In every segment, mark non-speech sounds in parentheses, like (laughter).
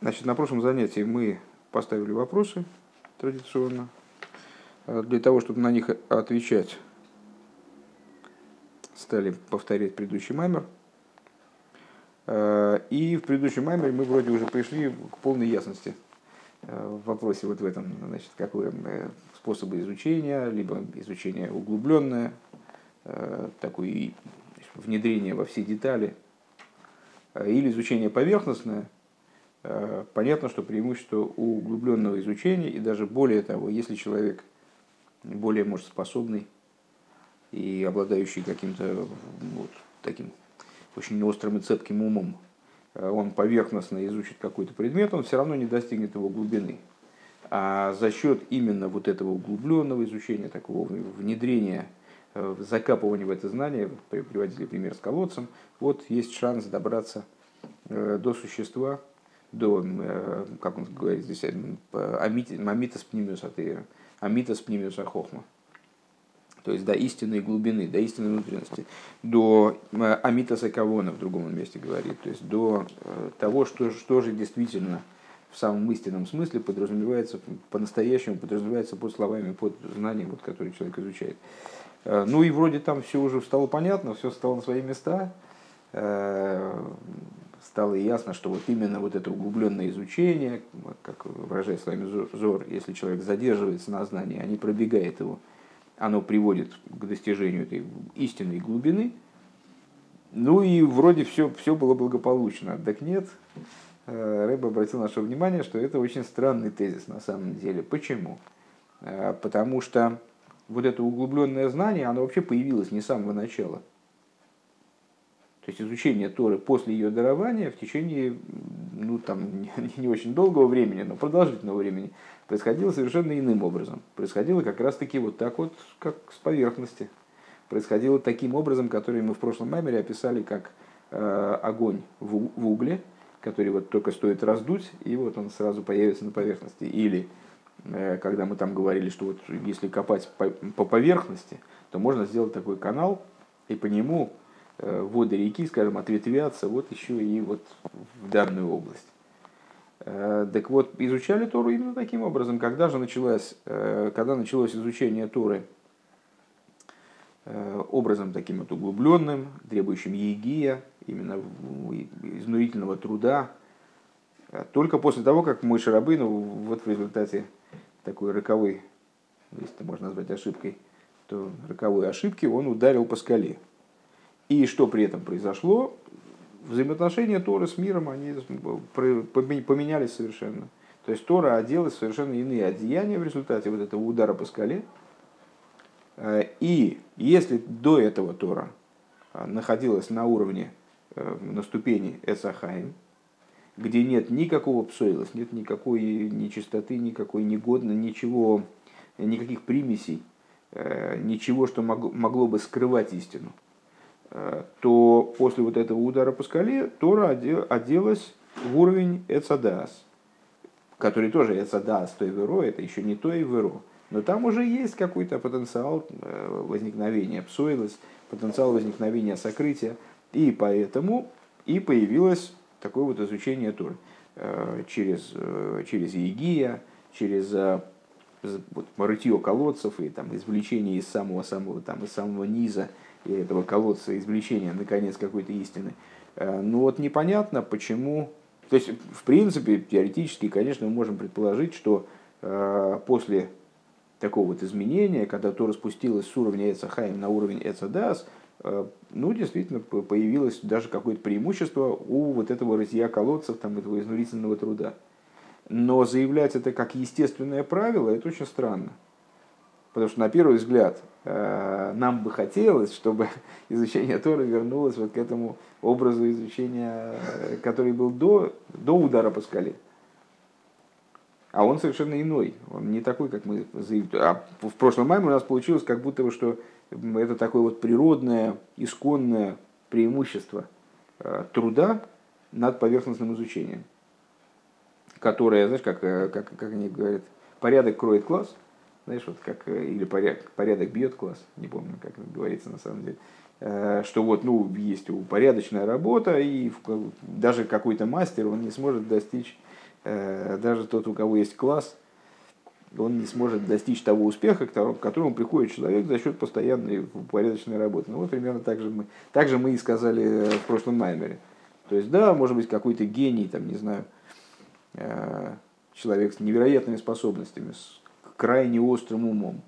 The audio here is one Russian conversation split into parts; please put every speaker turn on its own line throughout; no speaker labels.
Значит, на прошлом занятии мы поставили вопросы традиционно. А для того, чтобы на них отвечать, стали повторять предыдущий маймер. А, и в предыдущем маймере мы вроде уже пришли к полной ясности в вопросе вот в этом, значит, какой э, способы изучения, либо изучение углубленное, такое внедрение во все детали, или изучение поверхностное – Э, понятно, что преимущество у углубленного изучения, и даже более того, если человек более, может, способный и обладающий каким-то вот таким очень острым и цепким умом, э, он поверхностно изучит какой-то предмет, он все равно не достигнет его глубины. А за счет именно вот этого углубленного изучения, такого внедрения, э, закапывания в это знание, приводили пример с колодцем, вот есть шанс добраться до существа, до, э, как он говорит здесь, амитас пнимиус атеира, амитас пнимиус ахохма. То есть до истинной глубины, до истинной внутренности, до э, амитаса кавона, в другом месте говорит, то есть до э, того, что, что же действительно в самом истинном смысле подразумевается, по-настоящему подразумевается под словами, под знанием, вот, которые человек изучает. Ну и вроде там все уже стало понятно, все стало на свои места стало ясно, что вот именно вот это углубленное изучение, как выражает словами Зор, если человек задерживается на знании, а не пробегает его, оно приводит к достижению этой истинной глубины. Ну и вроде все, все было благополучно. Так нет, э, Рэб обратил наше внимание, что это очень странный тезис на самом деле. Почему? Э, потому что вот это углубленное знание, оно вообще появилось не с самого начала – то есть изучение Торы после ее дарования в течение ну, там, (laughs) не, очень долгого времени, но продолжительного времени происходило совершенно иным образом. Происходило как раз-таки вот так вот, как с поверхности. Происходило таким образом, который мы в прошлом маймере описали как э, огонь в, в угле, который вот только стоит раздуть, и вот он сразу появится на поверхности. Или э, когда мы там говорили, что вот если копать по, по поверхности, то можно сделать такой канал, и по нему воды реки, скажем, ответвятся вот еще и вот в данную область. Э, так вот, изучали Тору именно таким образом. Когда же началось, э, когда началось изучение Торы образом таким вот углубленным, требующим егия, именно изнурительного труда, только после того, как мой Шарабын, вот в результате такой роковой, если это можно назвать ошибкой, то роковой ошибки он ударил по скале. И что при этом произошло? Взаимоотношения Торы с миром, они поменялись совершенно. То есть Тора оделась в совершенно иные одеяния в результате вот этого удара по скале. Э, и если до этого Тора э, находилась на уровне, э, на ступени Эсахаим, где нет никакого псоилос, нет никакой нечистоты, никакой негодно, ничего, никаких примесей, ничего, что могло бы скрывать истину – Э, то после вот этого удара по скале Тора оделась в уровень Эцадас, который тоже Эцадас, то и Веро, это еще не то и Веро. Но там уже есть какой-то потенциал э, возникновения псоилос, потенциал возникновения сокрытия. И поэтому и появилось такое вот изучение Торы э, через, через Егия, через вот, рытье колодцев и там, извлечение из самого-самого, там, из самого низа и этого колодца извлечения, наконец, какой-то истины. Э, ну вот непонятно, почему... То есть, в принципе, теоретически, конечно, мы можем предположить, что э, после такого вот изменения, когда то распустилось с уровня Эцахайм на уровень Эцадас, э, ну, действительно, появилось даже какое-то преимущество у вот этого рытья колодцев, там, этого изнурительного труда. Но заявлять это как естественное правило, это очень странно. Потому что на первый взгляд э, нам бы хотелось, чтобы (laughs) изучение Торы вернулось вот к этому образу изучения, э, который был до, до удара по скале. А он совершенно иной. Он не такой, как мы заявили. А в прошлом маме у нас получилось как будто бы, что это такое вот природное, исконное преимущество э, труда над поверхностным изучением. Которое, знаешь, как, как, как они говорят, порядок кроет класс – знаешь, вот как, э, или порядок, порядок бьет класс, не помню, как говорится на самом деле, э, что вот, ну, есть упорядоченная работа, и даже какой-то мастер, он не сможет достичь даже тот, у кого есть класс, он не сможет достичь того успеха, к которому приходит человек за счет постоянной упорядоченной работы. Ну вот примерно так же мы, так же мы и сказали в прошлом Маймере. То есть, да, может быть, какой-то гений, там, не знаю, человек с невероятными способностями, с крайне острым умом.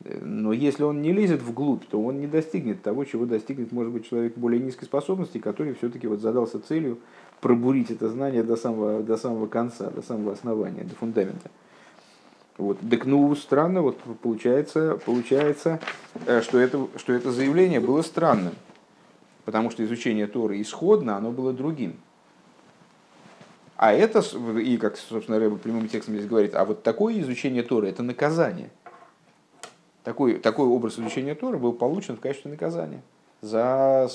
Но если он не лезет вглубь, то он не достигнет того, чего достигнет, может быть, человек более низкой способности, который все-таки вот задался целью пробурить это знание до самого, до самого конца, до самого основания, до фундамента. Вот. Так ну странно, вот получается, получается э, что, это, что это заявление было странным, потому что изучение Торы исходно, оно было другим. А это, и как, собственно, Рэба прямым текстом здесь говорит, а вот такое изучение Торы – это наказание. Такой, такой образ изучения Торы был получен в качестве наказания за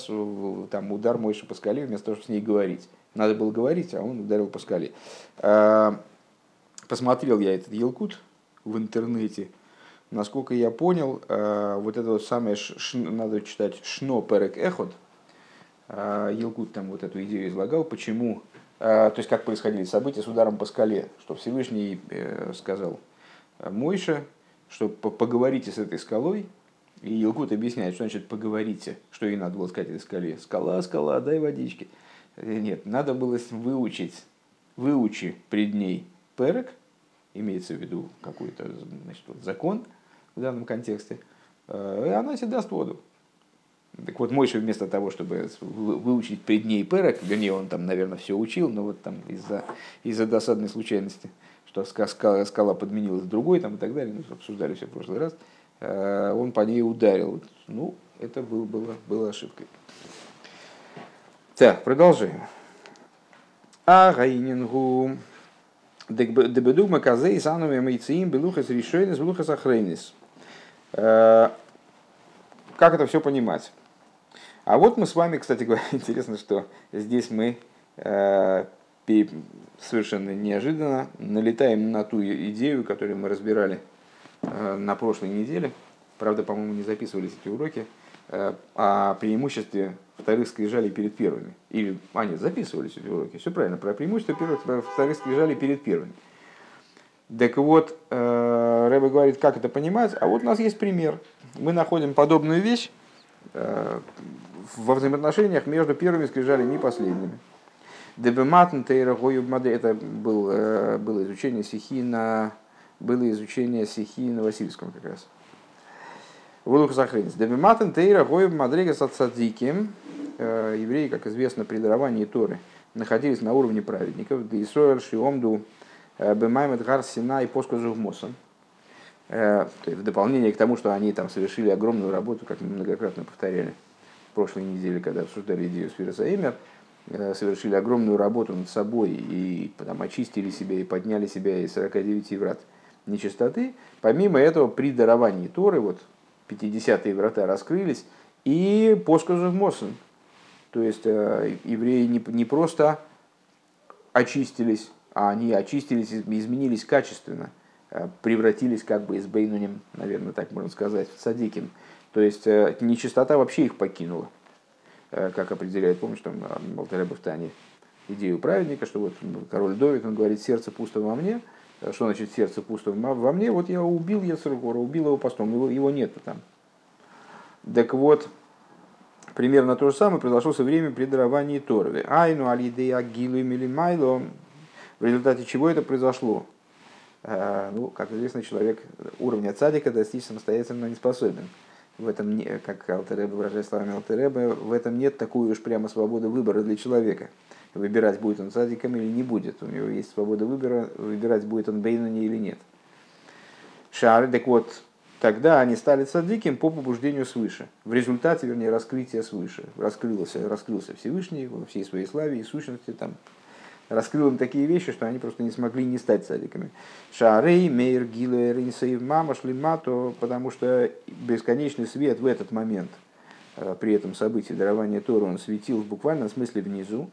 там, удар Мойши по скале, вместо того, чтобы с ней говорить. Надо было говорить, а он ударил по скале. А, посмотрел я этот Елкут в интернете. Насколько я понял, а, вот это вот самое, надо читать Шно Перек Эхот. А, Елкут там вот эту идею излагал, почему то есть как происходили события с ударом по скале, что Всевышний э, сказал Мойше, что поговорите с этой скалой, и Илкут объясняет, что значит поговорите, что ей надо было сказать этой скале. Скала, скала, дай водички. Э, нет, надо было выучить, выучи пред ней перек, имеется в виду какой-то значит, вот закон в данном контексте, э, и она тебе даст воду. Так вот, Мойша вместо того, чтобы выучить пред ней перек, вернее, он там, наверное, все учил, но вот там из-за из досадной случайности, что скала, скала подменилась другой там, и так далее, ну, обсуждали все в прошлый раз, э, он по ней ударил. Ну, это был, было, было ошибкой. Так, продолжаем. А гайнингу дебедугма казей сануми мейциим белухас решойнис белухас ахрейнис. Э, как это все понимать? А вот мы с вами, кстати говоря, (laughs) интересно, что здесь мы э, совершенно неожиданно налетаем на ту идею, которую мы разбирали э, на прошлой неделе. Правда, по-моему, не записывались эти уроки. Э, о преимуществе вторых скрижалей перед первыми. Или, а нет, записывались эти уроки. Все правильно, про преимущество первых, вторых скрижалей перед первыми. Так вот, э, Рэбе говорит, как это понимать. А вот у нас есть пример. Мы находим подобную вещь э, во взаимоотношениях между первыми скрижалями и последними. Дебематн Тейра это был, э, было изучение стихи на было изучение стихи на Васильском как раз. Вулух Захринс. Дебематн Тейра Гоюб Мадрига Сацадзиким. Э, евреи, как известно, при даровании Торы находились на уровне праведников. Дейсроэль Шиомду э, Бемаймет Гар Сина и Поско Зугмосан. В дополнение к тому, что они там совершили огромную работу, как мы многократно повторяли прошлой неделе, когда обсуждали идею Сфирса Эмер, э, совершили огромную работу над собой и там, очистили себя и подняли себя из 49 врат нечистоты. Помимо этого, при даровании Торы, вот 50-е врата раскрылись, и посказу Мосен. То есть э, евреи не, не просто очистились, а они очистились, изменились качественно, э, превратились как бы из Бейнунем, наверное, так можно сказать, в Садиким. То есть э, нечистота вообще их покинула. Э, как определяет, помнишь, там Алтареба в Тане идею праведника, что вот король Довид, он говорит, сердце пусто во мне. Э, что значит сердце пусто во мне? Вот я убил Ецергора, убил его постом, его, его нет там. Так вот, примерно то же самое произошло со временем при даровании Торы. Айну алидея гилу милимайло. В результате чего это произошло? Ну, как известно, человек уровня цадика достичь самостоятельно не способен в этом, не, как Алтереба выражает словами Алтереба, в этом нет такой уж прямо свободы выбора для человека. Выбирать, будет он садиком или не будет. У него есть свобода выбора, выбирать, будет он бейнани или нет. Шары, так вот, тогда они стали садиким по побуждению свыше. В результате, вернее, раскрытия свыше. Раскрылся, раскрылся Всевышний во всей своей славе и сущности, там, раскрыл им такие вещи, что они просто не смогли не стать садиками. Шарей, Мейр, Гилер, Инсаив, Мама, Шлимато, потому что бесконечный свет в этот момент, э, при этом событии дарования Тора, он светил в буквальном смысле внизу.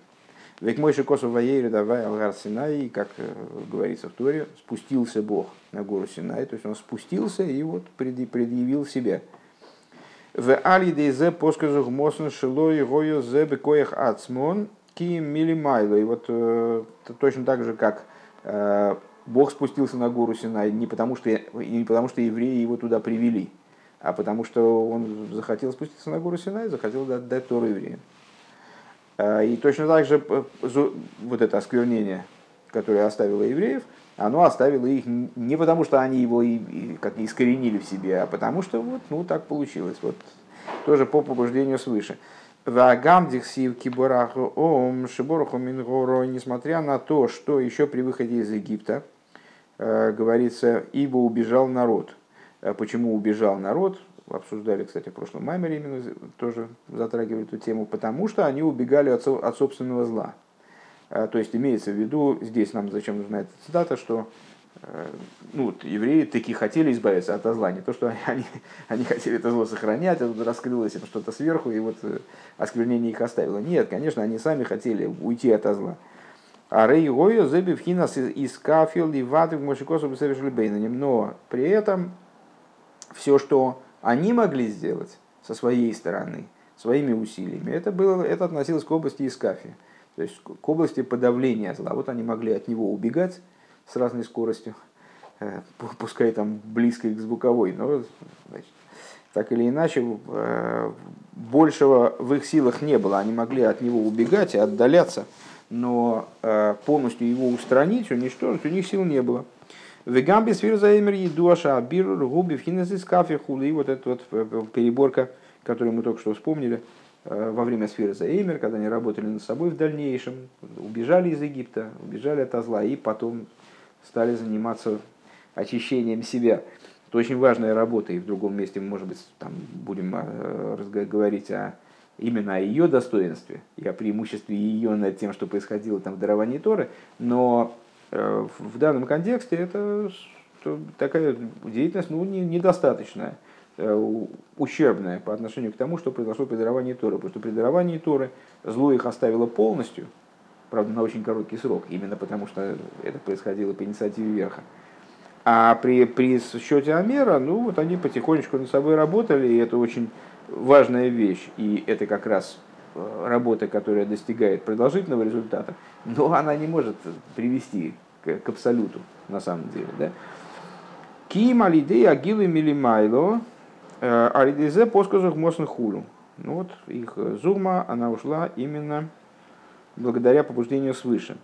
Ведь мой шикосу воейры давай Алгар Синай, как э, говорится в Торе, спустился Бог на гору Синай, то есть он спустился и вот предъявил себя. В Алидейзе посказу гмосн шилой гою зе бекоях ацмон, Ки милимайло. И вот э, точно так же, как Бог спустился на гору Синай не потому, что, не потому, что евреи его туда привели, а потому что он захотел спуститься на гору Синай, захотел дать, Тору евреям. И точно так же вот это осквернение, которое оставило евреев, оно оставило их не потому, что они его и, и, как искоренили в себе, а потому что вот, ну, так получилось. Вот, тоже по побуждению свыше. Вагам дихсив кибораху ом шибораху мингоро, несмотря на то, что еще при выходе из Египта, э, говорится, ибо убежал народ. Э, почему убежал народ? Обсуждали, кстати, в прошлом маймере именно тоже затрагивали эту тему, потому что они убегали от, от собственного зла. Э, то есть имеется в виду, здесь нам зачем нужна эта цитата, что ну, вот, евреи такие хотели избавиться от зла, не то, что они, (laughs) они хотели это зло сохранять, а тут раскрылось им что-то сверху, и вот осквернение их оставило. Нет, конечно, они сами хотели уйти от зла. А Рей Гойо Зебивхинас из Кафил и Ваты в Мошикосу совершили Бейнанем. Но при этом все, что они могли сделать со своей стороны, своими усилиями, это, было, это относилось к области Искафи, то есть к области подавления зла. Вот они могли от него убегать, с разной скоростью, э, пускай там близкой к звуковой, но значит, так или иначе э, большего в их силах не было. Они могли от него убегать и отдаляться, но э, полностью его устранить, уничтожить у них сил не было. Вегамби свирзаэмер едуаша абир губи в кафе хули. Вот эта вот переборка, которую мы только что вспомнили, во время сферы Заэмер, когда они работали над собой в дальнейшем, убежали из Египта, убежали от зла и потом стали заниматься очищением себя. Это очень важная работа, и в другом месте, может быть, там будем э, говорить о, именно о ее достоинстве и о преимуществе ее над тем, что происходило там в даровании Торы, но э, в данном контексте это такая деятельность ну, недостаточная, э, ущербная по отношению к тому, что произошло при даровании Торы. Потому что при даровании Торы зло их оставило полностью – правда, на очень короткий срок, именно потому что это происходило по инициативе верха. А при, при счете Амера, ну вот они потихонечку над собой работали, и это очень важная вещь. И это как раз э, работа, которая достигает продолжительного результата, но она не может привести к, к абсолюту на самом деле. Да? Ким алидей агилы милимайло э, алидезе посказах хулу. Ну вот их зума, она ушла именно благодаря побуждению свыше.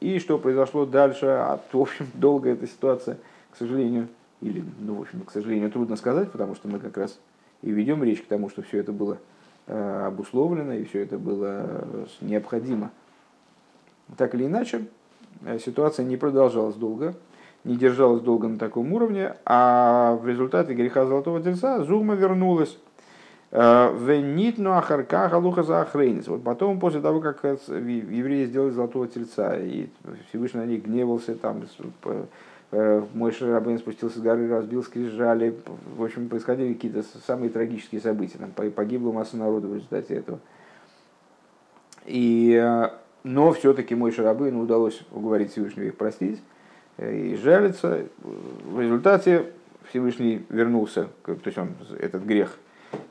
И что произошло дальше, а, в общем, долго эта ситуация, к сожалению, или, ну, в общем, к сожалению, трудно сказать, потому что мы как раз и ведем речь к тому, что все это было э, обусловлено и все это было э, необходимо. Так или иначе, э, ситуация не продолжалась долго, не держалась долго на таком уровне, а в результате греха Золотого Тельца Зума вернулась Венитну ахарка галуха за охрейнец. Вот потом, после того, как евреи сделали золотого тельца, и Всевышний на них гневался, там э, мой Шарабейн спустился с горы, разбил скрижали. В общем, происходили какие-то самые трагические события. Там погибла масса народу в результате этого. И, э, но все-таки мой Шарабейн удалось уговорить Всевышнего их простить э, и жалиться. В результате Всевышний вернулся, то есть он этот грех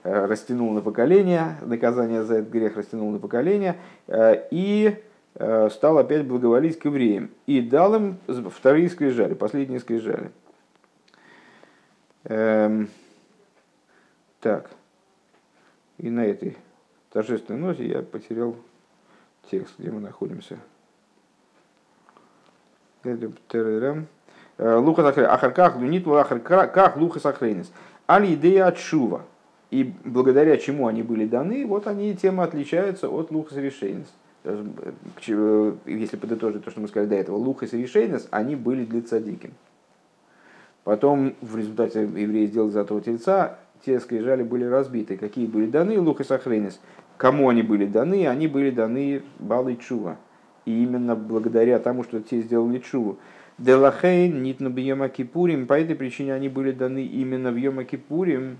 растянул на поколение, наказание за этот грех растянул на поколение, э, и э, стал опять благоволить к евреям. И дал им вторые скрижали, последние скрижали. Эм, так, и на этой торжественной ноте я потерял текст, где мы находимся. Луха Ахарках, Лунит Луха Сахрейнес. Али идея от Шува и благодаря чему они были даны, вот они тем отличаются от лухас решейнес. Если подытожить то, что мы сказали до этого, лухас решейнес, они были для цадиким. Потом в результате евреи сделали золотого тельца, те скрижали были разбиты. Какие были даны лухас ахрейнес? Кому они были даны? Они были даны Балы Чува. И именно благодаря тому, что те сделали Чуву. Делахейн, нитну бьема кипурим, по этой причине они были даны именно в Йома Кипурим,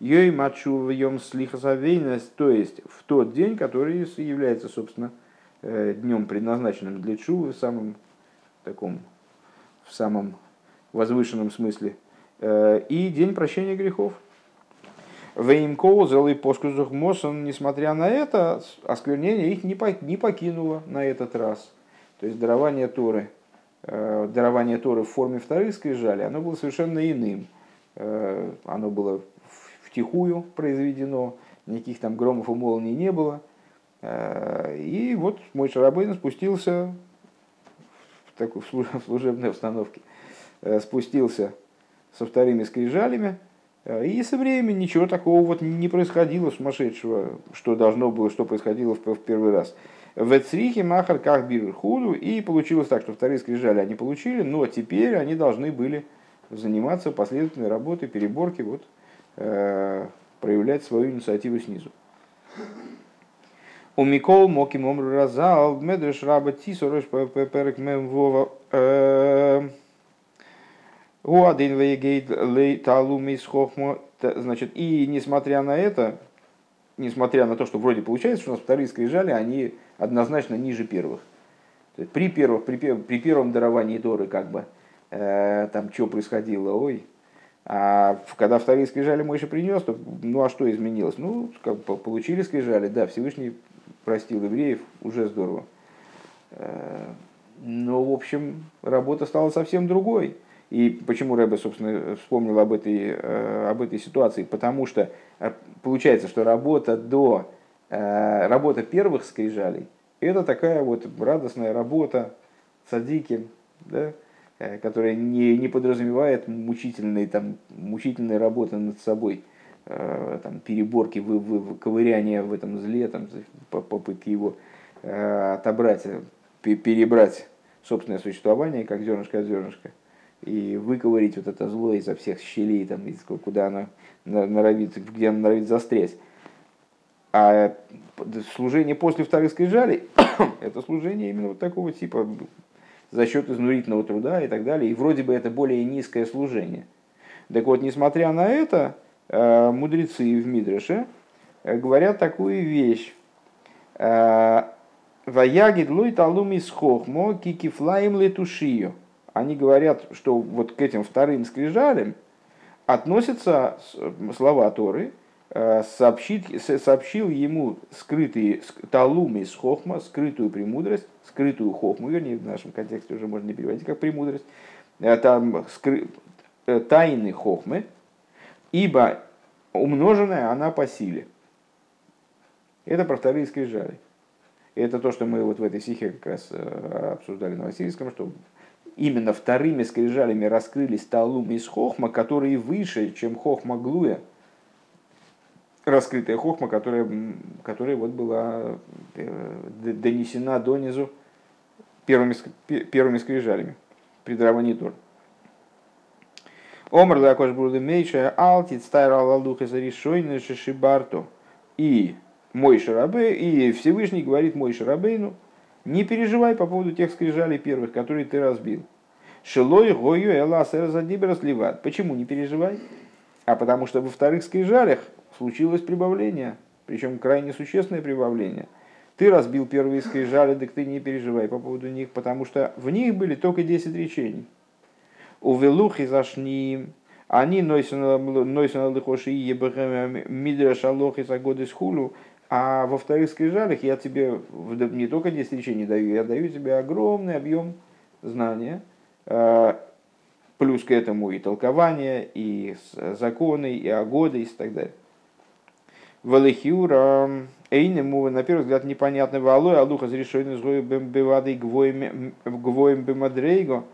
Йой мачу в йом слихасавейность, то есть в тот день, который является, собственно, э, днем, предназначенным для чувы в самом таком, в самом возвышенном смысле, э, и день прощения грехов. Вейм Коузел и Поскузух Мосон, несмотря на это, осквернение их не покинуло на этот раз. То есть дарование Торы, э, дарование Торы в форме вторых скрижали, оно было совершенно иным. Оно было втихую произведено, никаких там громов и молний не было. Э, и вот мой Шарабейн спустился в такой в служебной установке, спустился со вторыми скрижалями, и со временем ничего такого вот не происходило сумасшедшего, что должно было, что происходило в первый раз. В Эцрихе Махар как худу и получилось так, что вторые скрижали они получили, но теперь они должны были заниматься последовательной работой, переборки, вот, э, проявлять свою инициативу снизу. У Микол Моки Момру Разал, Медреш Раба Тисорош Перек Мемвова э, Уадин Вейгейт Лей Талумис Хохмо. Значит, и несмотря на это, несмотря на то, что вроде получается, что у нас вторые скрижали, они однозначно ниже первых. При, первых, при, при первом даровании Торы как бы э, там что происходило, ой. А когда вторые скрижали Мойша принес, то ну а что изменилось? Ну, как бы получили скрижали, да, Всевышний простил евреев, уже здорово. Э, но, в общем, работа стала совсем другой. И почему Рэбе, собственно, вспомнил об этой, э, об этой ситуации? Потому что э, получается, что работа до работа первых скрижалей – это такая вот радостная работа садики, да, которая не, не подразумевает мучительной, там, мучительной работы над собой, э, там, переборки, вы, вы, ковыряния в этом зле, там, попытки его отобрать, перебрать собственное существование, как зернышко от зернышка, и выковырить вот это зло изо всех щелей, там, куда оно норовит, где оно норовит застрять. А служение после вторых скрижалей (coughs) – это служение именно вот такого типа за счет изнурительного труда и так далее. И вроде бы это более низкое служение. Так вот, несмотря на это, э, мудрецы в Мидреше э, говорят такую вещь. Э, Ваягид луй талуми схохмо кикифлаем летушию. Они говорят, что вот к этим вторым скрижалям относятся слова Торы, сообщит, сообщил ему скрытые талумы из хохма, скрытую премудрость, скрытую хохму, вернее, в нашем контексте уже можно не переводить как премудрость, э, там скры, э, тайны хохмы, ибо умноженная она по силе. Это про вторые скрижали. Это то, что мы вот в этой стихе как раз обсуждали на Васильевском, что именно вторыми скрижалями раскрылись талумы из хохма, которые выше, чем хохма глуя – раскрытая хохма, которая, которая вот была э, донесена донизу первыми, первыми скрижалями при даровании Тор. Омар лакош буду мейша алтит стайра лалуха заришойны шишибарту. И мой шарабе, и Всевышний говорит мой шарабейну, не переживай по поводу тех скрижалей первых, которые ты разбил. Шилой гою эласер задибер сливат. Почему не переживай? А потому что во вторых скрижалях случилось прибавление, причем крайне существенное прибавление. Ты разбил первые скрижали, так ты не переживай по поводу них, потому что в них были только 10 речений. У велухи зашни, они нойсен лихоши мидраш алохи за годы с хулу, а во вторых скрижалях я тебе не только 10 речений даю, я даю тебе огромный объем знания, э, плюс к этому и толкование, и законы, и огоды, и так далее. Валихиура Эйнему, на первый взгляд, непонятно. Валой, Алуха разрешенный злой бевады гвоем бемадрейго.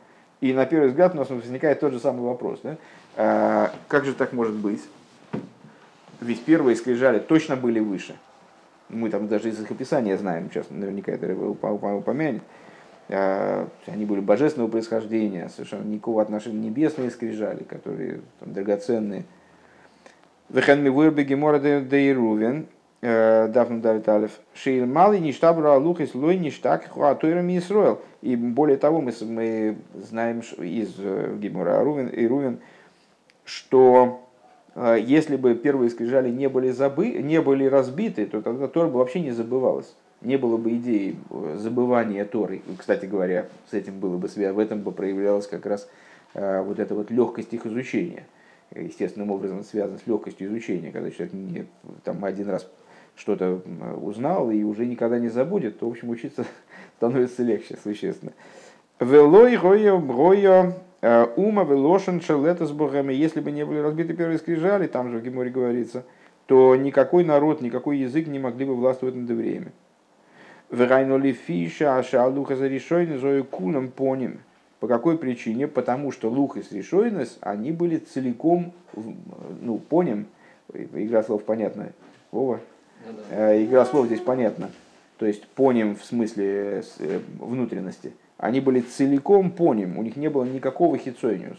И на первый взгляд у нас возникает тот же самый вопрос. Да? А, как же так может быть? Ведь первые скрижали точно были выше. Мы там даже из их описания знаем, сейчас наверняка это упомянет. А, они были божественного происхождения, совершенно никакого отношения небесные скрижали, которые там, драгоценные – Вехен ми вырбе гемора де Ирувен, Дафн Давид Алиф, Шейл Малый Ништабра Лухис Лой Ништак Хуатуэрами Исроил. И более того, мы, мы знаем из Гемора Рувен, и что если бы первые скрижали не были, забы, не были разбиты, то тогда Тора бы вообще не забывалась. Не было бы идеи забывания Торы. Кстати говоря, с этим было бы в этом бы проявлялась как раз вот эта вот легкость их изучения – естественным образом связан с легкостью изучения, когда человек не, там один раз что-то узнал и уже никогда не забудет, то, в общем, учиться (laughs) становится легче, существенно. Велой роя роя э, ума велошен шелета с богами. Если бы не были разбиты первые скрижали, там же в Геморе говорится, то никакой народ, никакой язык не могли бы властвовать над евреями. Верайнули фиша, шалуха за решойны, зою кулам поним. По какой причине? Потому что лух и решойнес, они были целиком, ну, поним, игра слов понятная, Вова, ну. Э, игра слов здесь понятна. То есть поним в смысле э, внутренности. Они были целиком поним, у них не было никакого хитсойниус.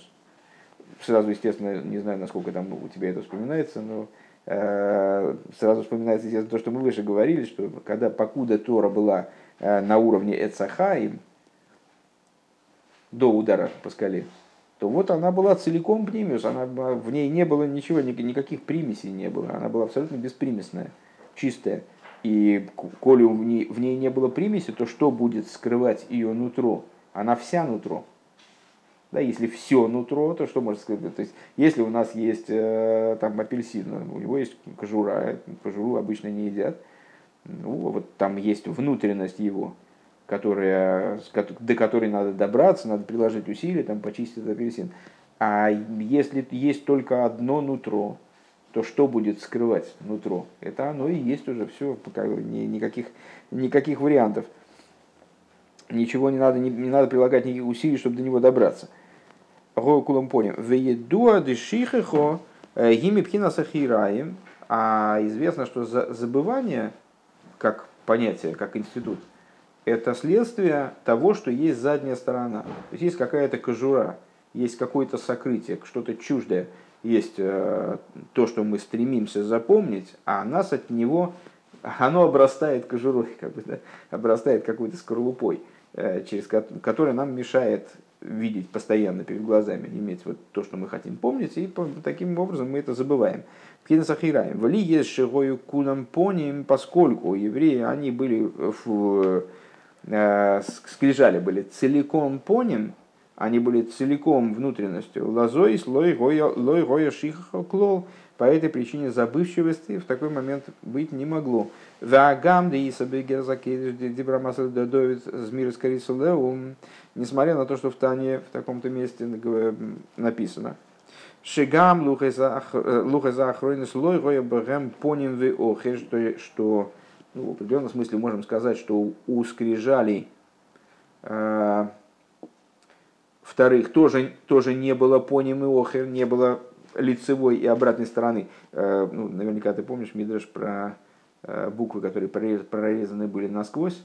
Сразу, естественно, не знаю, насколько там у тебя это вспоминается, но э, сразу вспоминается естественно, то, что мы выше говорили, что когда покуда Тора была на уровне Эцахаим, до удара по скале, то вот она была целиком пнимиус, она, в ней не было ничего, никаких примесей не было, она была абсолютно беспримесная чистая. И коли в ней, в ней не было примеси, то что будет скрывать ее нутро? Она вся нутро. Да, если все нутро, то что может сказать? То есть, если у нас есть э, там апельсин, у него есть кожура, кожуру обычно не едят, ну, вот там есть внутренность его, которая, до которой надо добраться, надо приложить усилия, там, почистить этот апельсин. А если есть только одно нутро, то что будет скрывать нутро? Это оно и есть уже все, никаких, никаких вариантов. Ничего не надо, не, не надо прилагать никаких усилий, чтобы до него добраться. Кулам поним. Веедуа дешихехо э. А известно, что забывание, как понятие, как институт, это следствие того, что есть задняя сторона. То есть есть какая-то кожура, есть какое-то сокрытие, что-то чуждое есть э, то, что мы стремимся запомнить, а нас от него, оно обрастает кожурой, как бы, да, обрастает какой-то скорлупой, э, через который нам мешает видеть постоянно перед глазами, иметь вот то, что мы хотим помнить, и таким образом мы это забываем. Кинсахираем. Вали есть шигою кулам поним, поскольку евреи, они были в скрижали были целиком поним, они были целиком внутренностью. Лозой, слой, лой, роя, шиха, клол. По этой причине забывчивости в такой момент быть не могло. Вагам да несмотря на то, что в Тане в таком-то месте написано. Шигам лухаза охройнес лой роя бэгэм поним вы охе, что ну, в определенном смысле можем сказать, что у скрижалей э, Вторых, тоже, тоже не было поним и охер, не было лицевой и обратной стороны. Э, ну, наверняка ты помнишь, Мидраш, про э, буквы, которые прорезаны были насквозь.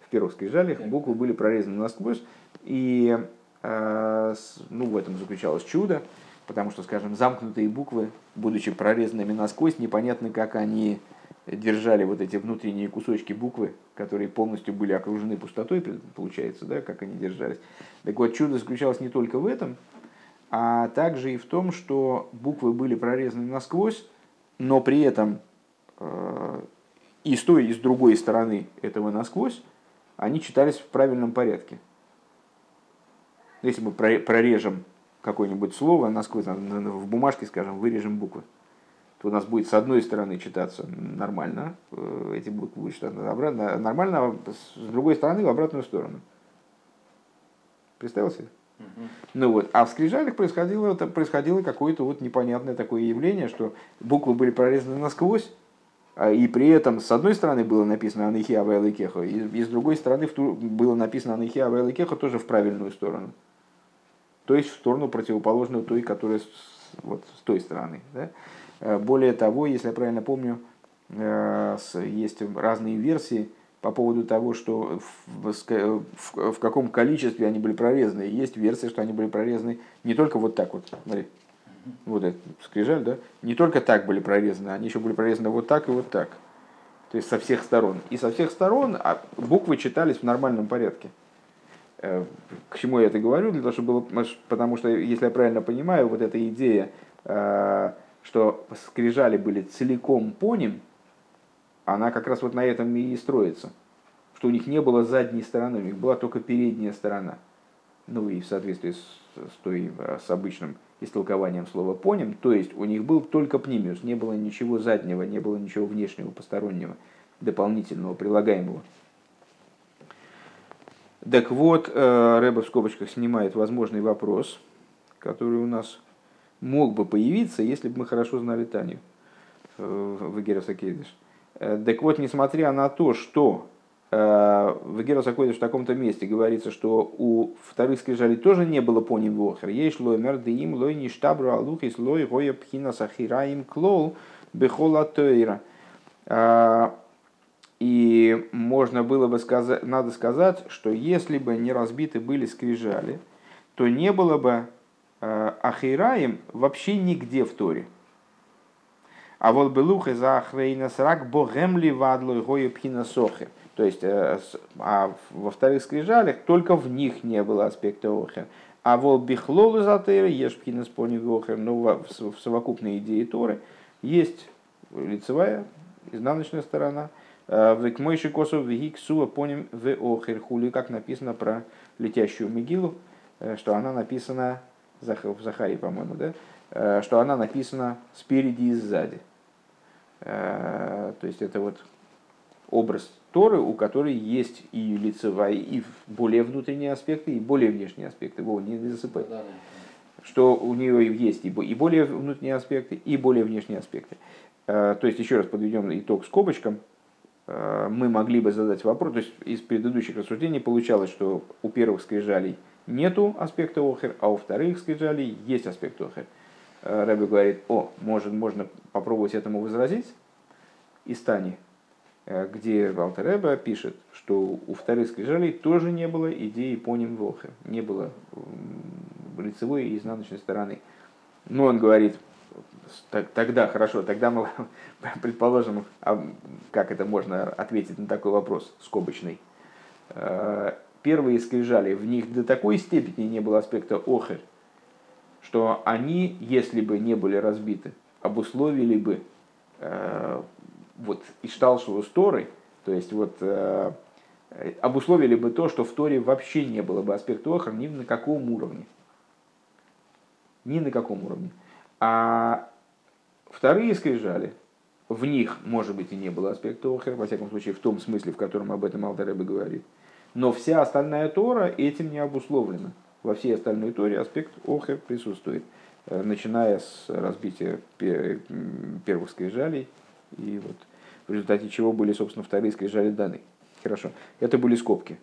В первых скрижалях буквы были прорезаны насквозь. И э, ну, в этом заключалось чудо, потому что, скажем, замкнутые буквы, будучи прорезанными насквозь, непонятно, как они держали вот эти внутренние кусочки буквы, которые полностью были окружены пустотой, получается, да, как они держались. Так вот, чудо заключалось не только в этом, а также и в том, что буквы были прорезаны насквозь, но при этом э, и с той, и с другой стороны этого насквозь они читались в правильном порядке. Если мы прорежем какое-нибудь слово насквозь, в бумажке, скажем, вырежем буквы, у нас будет с одной стороны читаться нормально, э, эти буквы будут читаться нормально, а с другой стороны в обратную сторону. Представил себе? Ну вот, а в скрижалях происходило, это происходило какое-то вот непонятное такое явление, что буквы были прорезаны насквозь, а и при этом с одной стороны было написано Анахи Авайла Кеха, и с другой стороны было написано Анахи Авайла Кеха тоже в правильную сторону. То есть в сторону противоположную той, которая с, вот, с той стороны. Да? Э, более того, если я правильно помню, э, есть разные версии по поводу того, что в, в, в каком количестве они были прорезаны. Есть версия, что они были прорезаны не только вот так вот, смотри, вот это скрижаль, да, не только так были прорезаны, они еще были прорезаны вот так и вот так. То есть со всех сторон. И со всех сторон а буквы читались в нормальном порядке. Э, к чему я это говорю? Для того, чтобы было, потому что, если я правильно понимаю, вот эта идея что скрижали были целиком по ним, она как раз вот на этом и строится. Что у них не было задней стороны, у них была только передняя сторона. ну и в соответствии с, с, той, с обычным истолкованием слова поним, то есть у них был только пнимиус, не было ничего заднего, не было ничего внешнего, постороннего, дополнительного, прилагаемого. Так вот, э, Рэба в скобочках снимает возможный вопрос, который у нас мог бы появиться, если бы мы хорошо знали Таню э, в Гераса Кейдыш. Э, так вот, несмотря на то, что в Гераса Койдыш в таком-то месте говорится, что у вторых скрижалей тоже не было по ним вохер. Есть лой мердеим, лой не штабру алухис, лой гоя пхина сахираим клол бехола тойра. И можно было бы сказать, надо сказать, что если бы не разбиты были скрижали, то не было бы э, Ахираем вообще нигде в Торе. А вот белух из Ахрейна срак богемли вадлой гою пхина сохер. То есть, э, а во вторых скрижалях только в них не было аспекта охер. А вот бихлолу затейра ешь пхина спони охер. Но в совокупной идее Торы есть лицевая, изнаночная сторона – Э, в Мойши Косов Вигиксуа поним в Охерхули, как написано про летящую Мигилу, э, что она написана в Захаре, по-моему, да? Э, что она написана спереди и сзади. То есть это вот образ Торы, у которой есть и лицевая, и более внутренние аспекты, и более внешние аспекты. Во, не засыпай. Что у нее есть и более внутренние аспекты, и более внешние аспекты. То есть, еще раз подведем итог скобочкам. Э, мы могли бы задать вопрос, то есть из предыдущих рассуждений получалось, что у первых скрижалей нету аспекта охер, а у вторых скрижалей есть аспект охер. Э, Рэбби говорит, о, может, можно попробовать этому возразить из Тани, э, где Валтер Рэбе пишет, что у вторых скрижалей тоже не было идеи поним в охер, не было лицевой и изнаночной стороны. Но он говорит, тогда хорошо, тогда мы (laughs) предположим, а как это можно ответить на такой вопрос скобочный. Первые скрижали, в них до такой степени не было аспекта охер, что они, если бы не были разбиты, обусловили бы э, вот Ишталшеву с Торой, то есть вот э, обусловили бы то, что в Торе вообще не было бы аспекта охер ни на каком уровне. Ни на каком уровне. А Вторые скрижали, в них, может быть, и не было аспекта охер, во всяком случае, в том смысле, в котором об этом Алтаребе говорит. Но вся остальная Тора этим не обусловлена. Во всей остальной Торе аспект охер присутствует, э, начиная с разбития первых скрижалей, и вот в результате чего были, собственно, вторые скрижали даны. Хорошо, это были скобки.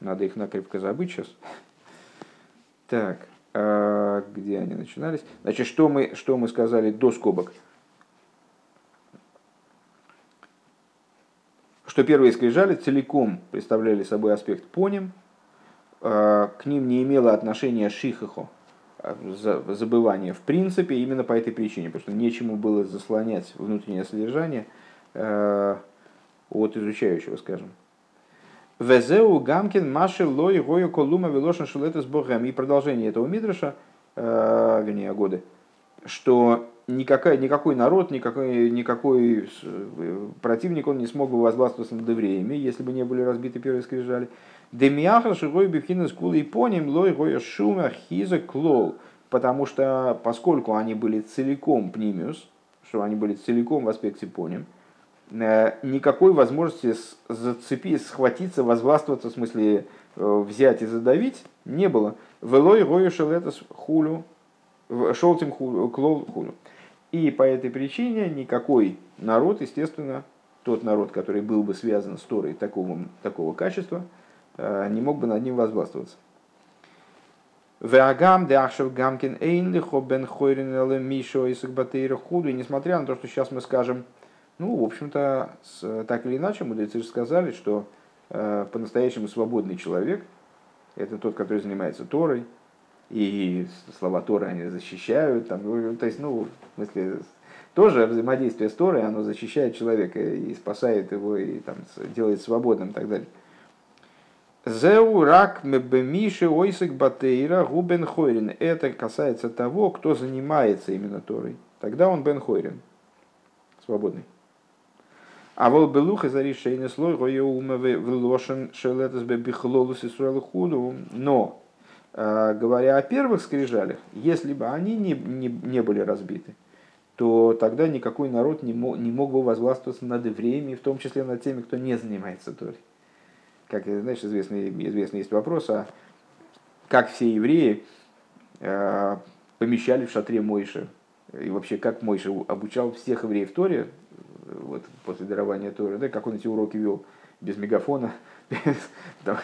Надо их накрепко забыть сейчас. Так, а, где они начинались. Значит, что мы, что мы сказали до скобок? Что первые скрижали целиком представляли собой аспект поним, а, к ним не имело отношения шихахо, а, забывание в принципе, именно по этой причине, потому что нечему было заслонять внутреннее содержание от изучающего, скажем. Везеу Гамкин Маши Лой Гою Колума Велошин Шулета с Богом. И продолжение этого Мидраша, вернее, годы, что никакой, никакой народ, никакой, никакой э, противник, он не смог бы возглавствоваться над евреями, если бы не были разбиты первые скрижали. Демиахра Шигой Бифхина Скулы и Поним Лой Гоя Шума Хиза Клол. Потому что, поскольку они были целиком пнимиус, что они были целиком в аспекте поним, Э, никакой возможности зацепить, схватиться, возгластвоваться, в смысле э, взять и задавить, не было. Велой гою шелетас хулю, шелтим клол хулю. И по этой причине никакой народ, естественно, тот народ, который был бы связан с Торой такого, такого качества, э, не мог бы над ним возгластвоваться. Веагам Дахшев Гамкин Эйнлихо Бен Хойрин Мишо и Сагбатейра Худу. И несмотря на то, что сейчас мы скажем, ну, в общем-то, так или иначе, мудрецы же сказали, что э, по-настоящему свободный человек – это тот, который занимается Торой, и слова Торы они защищают, там, ну, то есть, ну, в смысле, тоже взаимодействие с Торой, оно защищает человека и спасает его, и там, делает свободным и так далее. Зеу рак мебемиши ойсик батейра губен хойрин. Это касается того, кто занимается именно Торой. Тогда он бен хойрин, свободный. А вол белуха за решение слой гоеума в лошен шелетас бехлолус и худу. Но говоря о первых скрижалях, если бы они не, не, не были разбиты, то тогда никакой народ не мог, не мог бы возглавствоваться над евреями, в том числе над теми, кто не занимается Торой. Как, знаешь, известный, известный есть вопрос, а как все евреи э, помещали в шатре Мойши, и вообще как Мойши обучал всех евреев Торе, вот, после дарования Торы, да, как он эти уроки вел без мегафона, (laughs) без, там,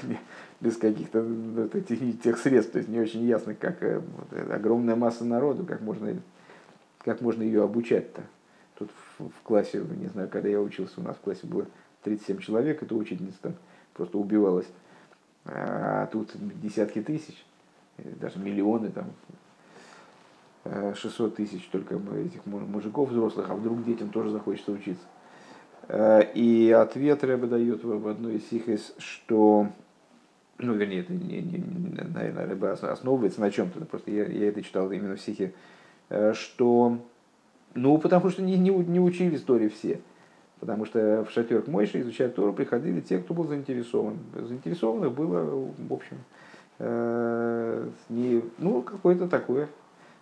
без каких-то ну, тех средств, то есть не очень ясно, как э, вот, огромная масса народу, как можно, как можно ее обучать-то. Тут в, в классе, не знаю, когда я учился, у нас в классе было 37 человек, это учительница там просто убивалась. А тут десятки тысяч, даже миллионы, там, 600 тысяч только этих мужиков взрослых, а вдруг детям тоже захочется учиться. И ответ Рэба дает в одной из их, что ну, вернее, это, не, не, наверное, Рэбе основывается на чем-то, просто я, я это читал именно в стихе, э, что, ну, потому что не, не, не учили истории все. Потому что в шатер к Мойше изучать Тору приходили те, кто был заинтересован. Заинтересованных было, в общем, э, не, ну, какое-то такое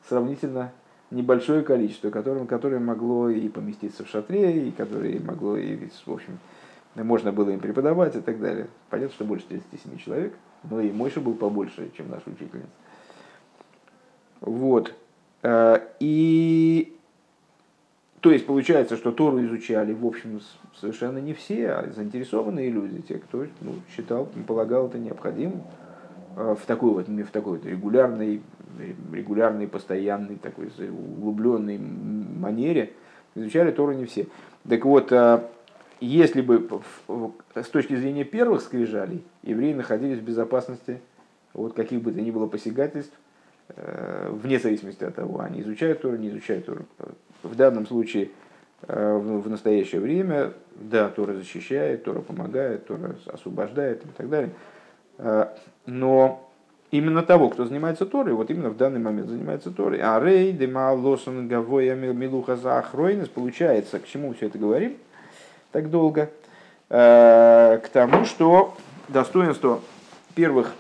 сравнительно небольшое количество, которое, которое могло и поместиться в шатре, и которое могло и, в общем, можно было им преподавать и так далее. Понятно, что больше 37 человек, но и Мойша был побольше, чем наша учительница. Вот. Э, и то есть получается, что Тору изучали, в общем, совершенно не все, а заинтересованные люди, те, кто ну, считал, полагал это необходимым э, в такой вот, в такой вот регулярной, регулярной, постоянной, такой углубленной манере изучали Тору не все. Так вот, э, если бы с точки зрения первых скрижалей евреи находились в безопасности от каких бы то ни было посягательств, э, вне зависимости от того, они изучают Тору, не изучают Тору. В данном случае, э, в настоящее время, да, Тора защищает, Тора помогает, Тора освобождает и так далее. Э, но именно того, кто занимается Торой, вот именно в данный момент занимается Торой, а рей, дема, лосан, гавоя, милуха, заахройнес, получается, к чему все это говорим – так долго, э, к тому, что достоинство первых,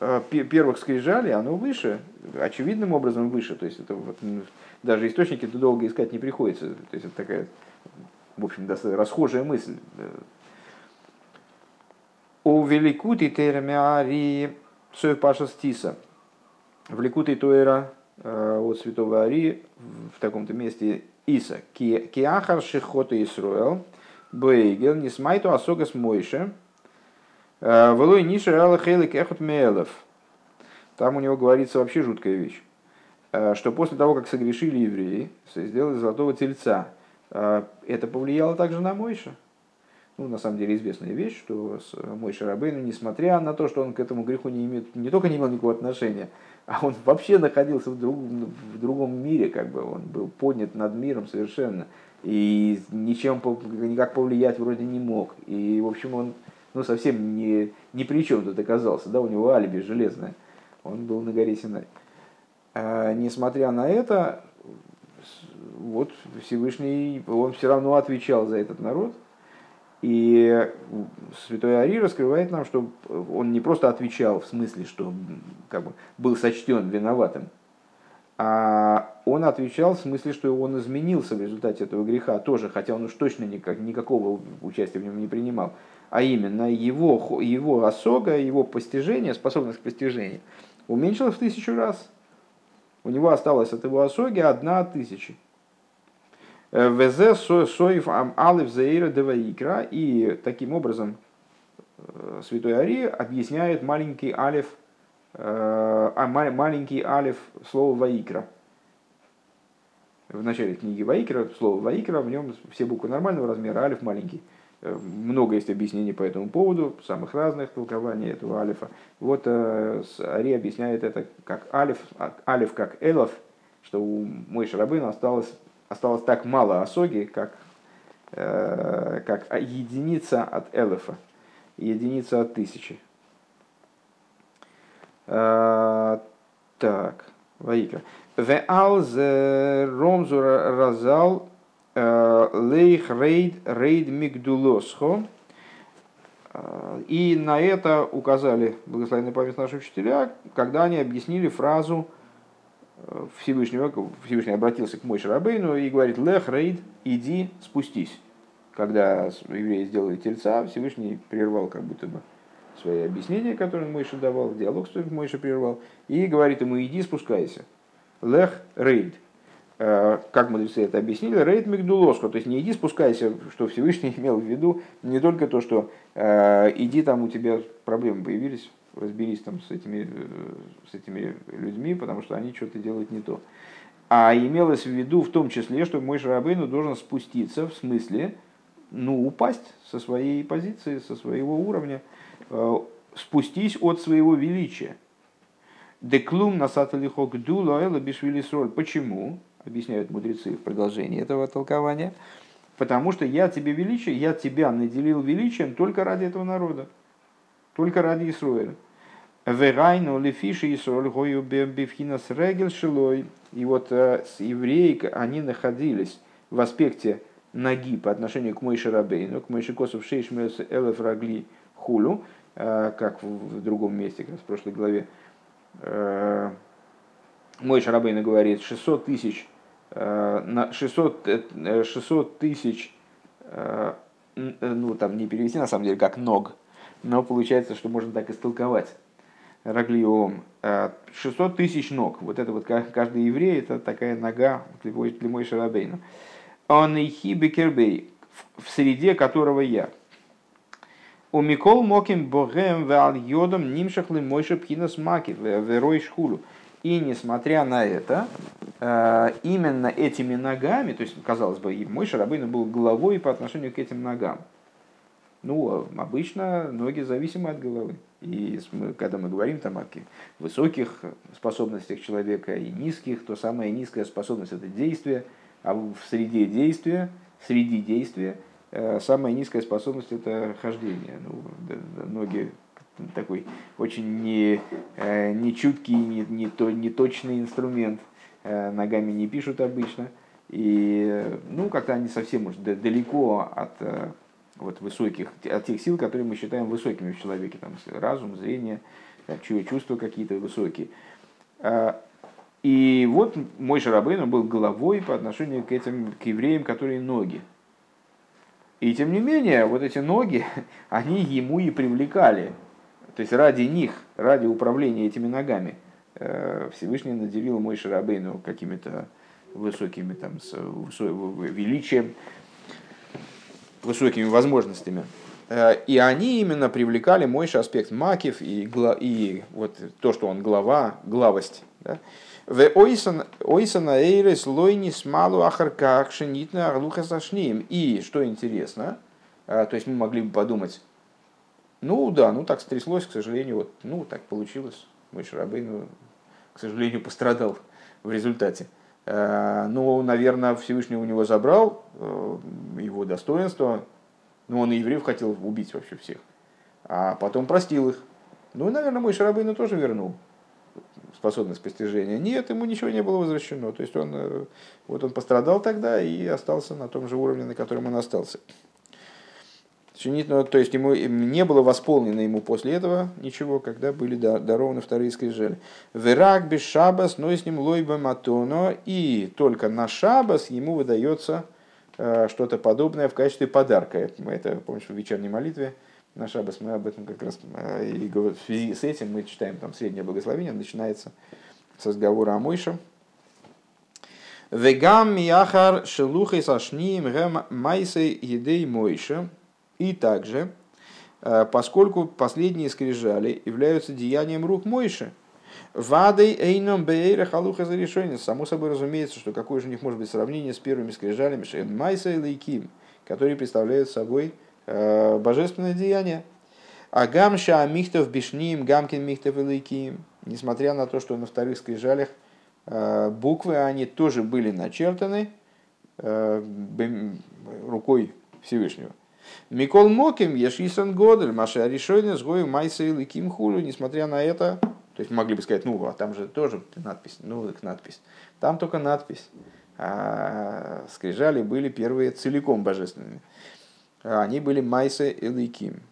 э, первых скрижалей, оно выше, очевидным образом выше. То есть это вот, даже источники это долго искать не приходится. То есть это такая, в общем, расхожая мысль. У великути термиари Паша Стиса. В Ликуте Тойра э, от святого Ари в таком-то месте Иса. Киахар Шихота Исруэл. Бейгел, не смайту асогас мойше, э, велой ниша рала хейлик эхот меэлов. Там у него говорится вообще жуткая вещь, э, что после того, как согрешили евреи, сделали золотого тельца, это повлияло также на Мойша. Ну, на самом деле известная вещь, что Мойша Рабейн, несмотря на то, что он к этому греху не имеет, не только не имел никакого отношения, (laughs) а он вообще находился в, друг, в другом мире, как бы он был поднят над миром совершенно и ничем никак повлиять вроде не мог. И, в общем, он ну, совсем не, ни при чем тут оказался, да, у него алиби железное. Он был на горе Синай. А, несмотря на это, вот Всевышний, он все равно отвечал за этот народ. И святой Ари раскрывает нам, что он не просто отвечал в смысле, что как бы, был сочтен виноватым, а он отвечал в смысле, что он изменился в результате этого греха тоже, хотя он уж точно никак, никакого участия в нем не принимал. А именно его, его осога, его постижение, способность к постижению уменьшилась в тысячу раз. У него осталось от его осоги одна тысяча. Везе соев алиф заира деваикра. И таким образом э, святой Ари объясняет маленький алиф Э, а маленький алиф слова Ваикра. В начале книги Ваикра, слово Ваикра, в нем все буквы нормального размера, алиф маленький. Э, много есть объяснений по этому поводу, самых разных толкований этого алифа. Вот э, Ари объясняет это как алиф, алиф как элов, что у Мой Шарабына осталось, осталось так мало осоги, как, как единица от элефа, единица от тысячи. Э, так, Ваикра. В алзе ромзу разал э, лейх рейд рейд мигдулосхо И на это указали благословенный память наши учителя, когда они объяснили фразу Всевышнего, Всевышний обратился к Мойше Рабейну и говорит, «Лех, рейд, иди, спустись». Когда евреи сделали тельца, Всевышний прервал как будто бы свои объяснения, которые Мойше давал, диалог, что Мойше прервал, и говорит ему, иди, спускайся. Лех, рейд. Э, как мудрецы это объяснили, рейд мигдулоску, то есть не иди, спускайся, что Всевышний (laughs) имел в виду, не только то, что э, иди, там у тебя проблемы появились, разберись там с этими, э, с этими людьми, потому что они что-то делают не то. А имелось в виду в том числе, что мой шарабейну должен спуститься, в смысле, ну, упасть со своей позиции, со своего уровня, спустись от своего величия. Деклум насаталихок дула эла бишвилисроль. Почему? объясняют мудрецы в продолжении этого толкования, потому что я тебе величие, я тебя наделил величием только ради этого народа, только ради Исруэля. Верайну лефиши Исруэль гою бифхинас регель шилой. И вот э, с евреи, они находились в аспекте ноги по отношению к Мойше Рабейну, к Мойше Косов Шейшмес Элеф Рагли Хулю, э, как в другом месте, как в прошлой главе, э, мой Шарабейна говорит, 600 тысяч, э, на 600, 600 э, тысяч, ну там не перевести на самом деле как ног, но получается, что можно так истолковать. Раглиом. 600 тысяч ног. Вот это вот каждый еврей, это такая нога для мой Шарабейна. Он и хибекербей, в среде которого я. У Микол Моким Богем Вал Йодом Нимшахлы Мойша Пхинас Маки Верой Шхулу. И несмотря на это, э, именно этими ногами, то есть, казалось бы, мой Шарабейн был головой по отношению к этим ногам. Ну, обычно ноги зависимы от головы. И когда мы говорим там о высоких способностях человека и низких, то самая низкая способность это действие, а в среде действия, среди действия, э, самая низкая способность это хождение. Ну, ноги такой очень не, э, не чуткий, не, не, то, не точный инструмент. Э, ногами не пишут обычно. И ну, как-то они совсем уж далеко от вот, высоких, от тех сил, которые мы считаем высокими в человеке. Там, разум, зрение, там, чувства какие-то высокие. И вот мой Шарабейн был головой по отношению к этим к евреям, которые ноги. И тем не менее, вот эти ноги, (laughs) они ему и привлекали то есть ради них, ради управления этими ногами, э, Всевышний наделил мой Шарабейну какими-то высокими, там, с величием, высокими возможностями. Э, и они именно привлекали мой аспект макив и, и вот то, что он глава, главость. Да? И, что интересно, э, то есть мы могли бы подумать, ну да, ну так стряслось, к сожалению, вот, ну так получилось. Мой Шарабейн, к сожалению, пострадал в результате. Э, но, наверное, Всевышний у него забрал э, его достоинство. Ну, он и евреев хотел убить вообще всех. А потом простил их. Ну, и, наверное, мой Шарабейну тоже вернул способность постижения. Нет, ему ничего не было возвращено. То есть он, э, вот он пострадал тогда и остался на том же уровне, на котором он остался. Шинитного, то есть ему не было восполнено ему после этого ничего, когда были дарованы вторые скрижали. Верак без шабас, но с ним лойба матоно, и только на шабас ему выдается э, что-то подобное в качестве подарка. Мы это, помнишь, в вечерней молитве на шабас мы об этом как раз э, и в связи с этим мы читаем там среднее благословение, начинается с разговора о Мойше. Вегам мияхар шелухой сашнием гэм майсей едей Мойше – и также, э, поскольку последние скрижали являются деянием рук Мойши, Вадой эйном бейра халуха за решение. Само собой разумеется, что какое же у них может быть сравнение с первыми скрижалями Шен Майса и Лейким, которые представляют собой э, божественное деяние. А гамша михтов бишним, гамкин михтов и лейким. Несмотря на то, что на вторых скрижалях э, буквы, они тоже были начертаны рукой Всевышнего. Микол Моким, Ешисан Годель, Маша Аришойна, Сгою Майса и Ким Хулю, несмотря на это, то есть могли бы сказать, ну, а там же тоже надпись, ну, их надпись. Там только надпись. А скрижали были первые целиком божественными. Они были Майса и Ликим.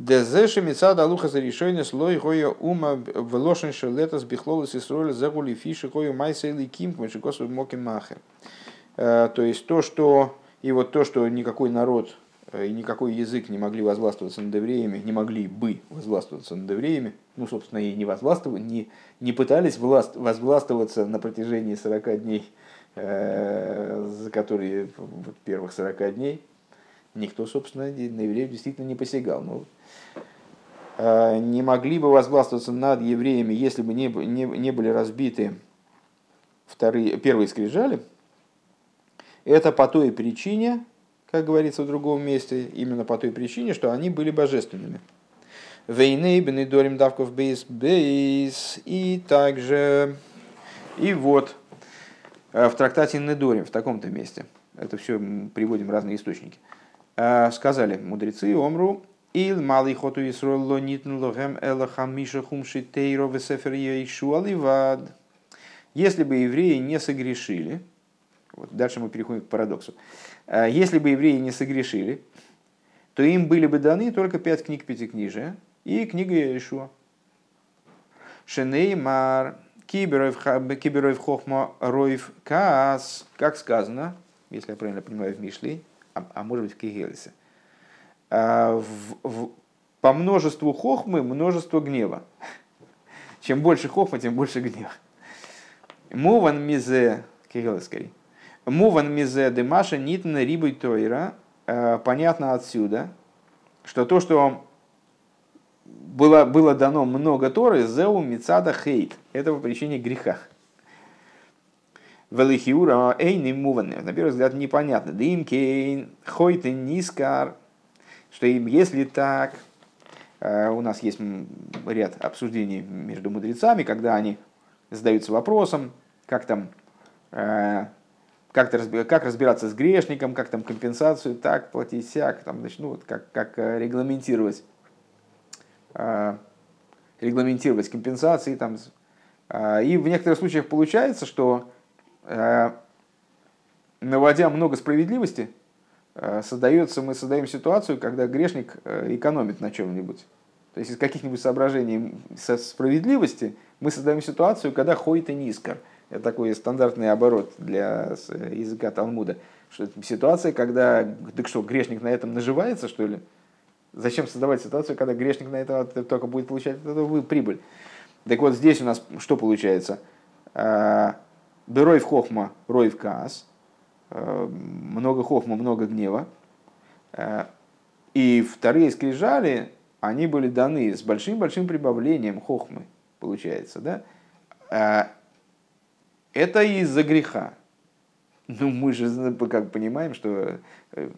Дезеши мецада луха за решение слой гоя ума в лошен шелета с бихлолос и сроли загули фиши гою майса или ким кмешикосу моки махе. То есть то, что и вот то, что никакой народ э, и никакой язык не могли возгластвоваться над евреями, не могли бы возгластвоваться над евреями, ну, собственно, и не возгластвовали, не, не пытались власт, возгластвоваться на протяжении 40 дней, э, за которые вот, первых 40 дней. Никто, собственно, на евреев действительно не посягал. Но, э, не могли бы возгластвоваться над евреями, если бы не, не, не были разбиты вторые, первые скрижали, это по той причине, как говорится в другом месте, именно по той причине, что они были божественными. Вейнейбен и Дорим Давков Бейс Бейс. И также, и вот, э, в трактате Недорим, в таком-то месте, это все приводим разные источники, э, сказали мудрецы Омру, Ил малый хоту Исрол нитн лохем эла хамиша хумши тейро весефер ейшу аливад. Если бы евреи не согрешили, вот дальше мы переходим к парадоксу. А, если бы евреи не согрешили, то им были бы даны только пять книг Пятикнижия и книга Иешуа. Шенеймар, Киберов Хохма Ройв Каас, как сказано, если я правильно понимаю, в Мишле, а, а может быть в Кигелисе, в, по множеству хохмы множество гнева. Чем больше хохма, тем больше гнева. Муван мизе, Кигелис скорее. Муван мизе демаша нитн рибой тойра. Э, понятно отсюда, что то, что было, было дано много Торы, зеу мицада хейт. Это по причине греха. Велихиура эйни муван. На первый взгляд непонятно. Дим кейн хойты нискар. Что им, если так, э, у нас есть ряд обсуждений между мудрецами, когда они задаются вопросом, как там э, как, -то, как разбираться с грешником, как там компенсацию так платить, сяк, там, значит, ну, вот как, как э, регламентировать, э, регламентировать компенсации. Там. Э, и в некоторых случаях получается, что э, наводя много справедливости, э, создается, мы создаем ситуацию, когда грешник экономит на чем-нибудь. То есть из каких-нибудь соображений со справедливости мы создаем ситуацию, когда ходит и низкор – это такой стандартный оборот для языка Талмуда. Что это ситуация, когда, так что, грешник на этом наживается, что ли? Зачем создавать ситуацию, когда грешник на этом только будет получать этого прибыль? Так вот, здесь у нас что получается? А, Берой в хохма, рой в каас. А, много хохма, много гнева. А, и вторые скрижали, они были даны с большим-большим прибавлением хохмы, получается. Да? Это из-за греха. Ну, мы же как понимаем, что э,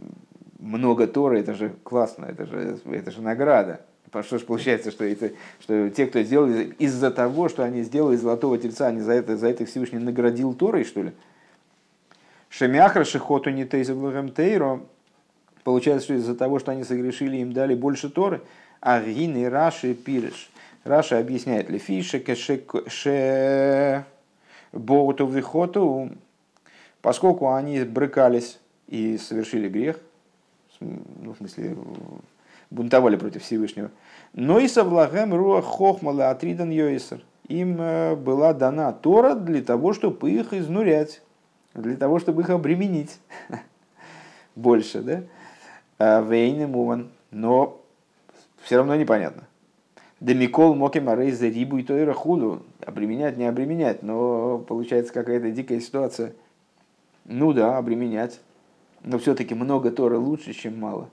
много Торы, это же классно, это же, это же награда. Что же получается, что, это, что те, кто сделали из-за того, что они сделали золотого тельца, они за это, за это Всевышний наградил Торой, что ли? Шемяхра шихоту не тейро. Получается, что из-за того, что они согрешили, им дали больше Торы. А гины Раши пириш. Раша объясняет ли фише кеше Боуту вихоту, поскольку они брыкались и совершили грех, ну, в смысле, бунтовали против Всевышнего. Но и совлагем руах хохмала атридан йойсер. Им э, была дана Тора для того, чтобы их изнурять, для того, чтобы их обременить (laughs) больше, да? А Вейны муван. Но все равно непонятно. Демикол Моким Арейза Рибу и Тойра Худу. Обременять, не обременять, но получается какая-то дикая ситуация. Ну да, обременять. Но все-таки много Тора лучше, чем мало.